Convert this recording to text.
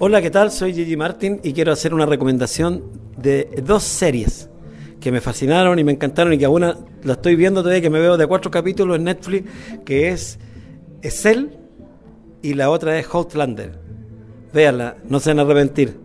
Hola, ¿qué tal? Soy Gigi Martin y quiero hacer una recomendación de dos series que me fascinaron y me encantaron y que aún la estoy viendo todavía, que me veo de cuatro capítulos en Netflix, que es Excel y la otra es Outlander. Véanla, no se van a arrepentir.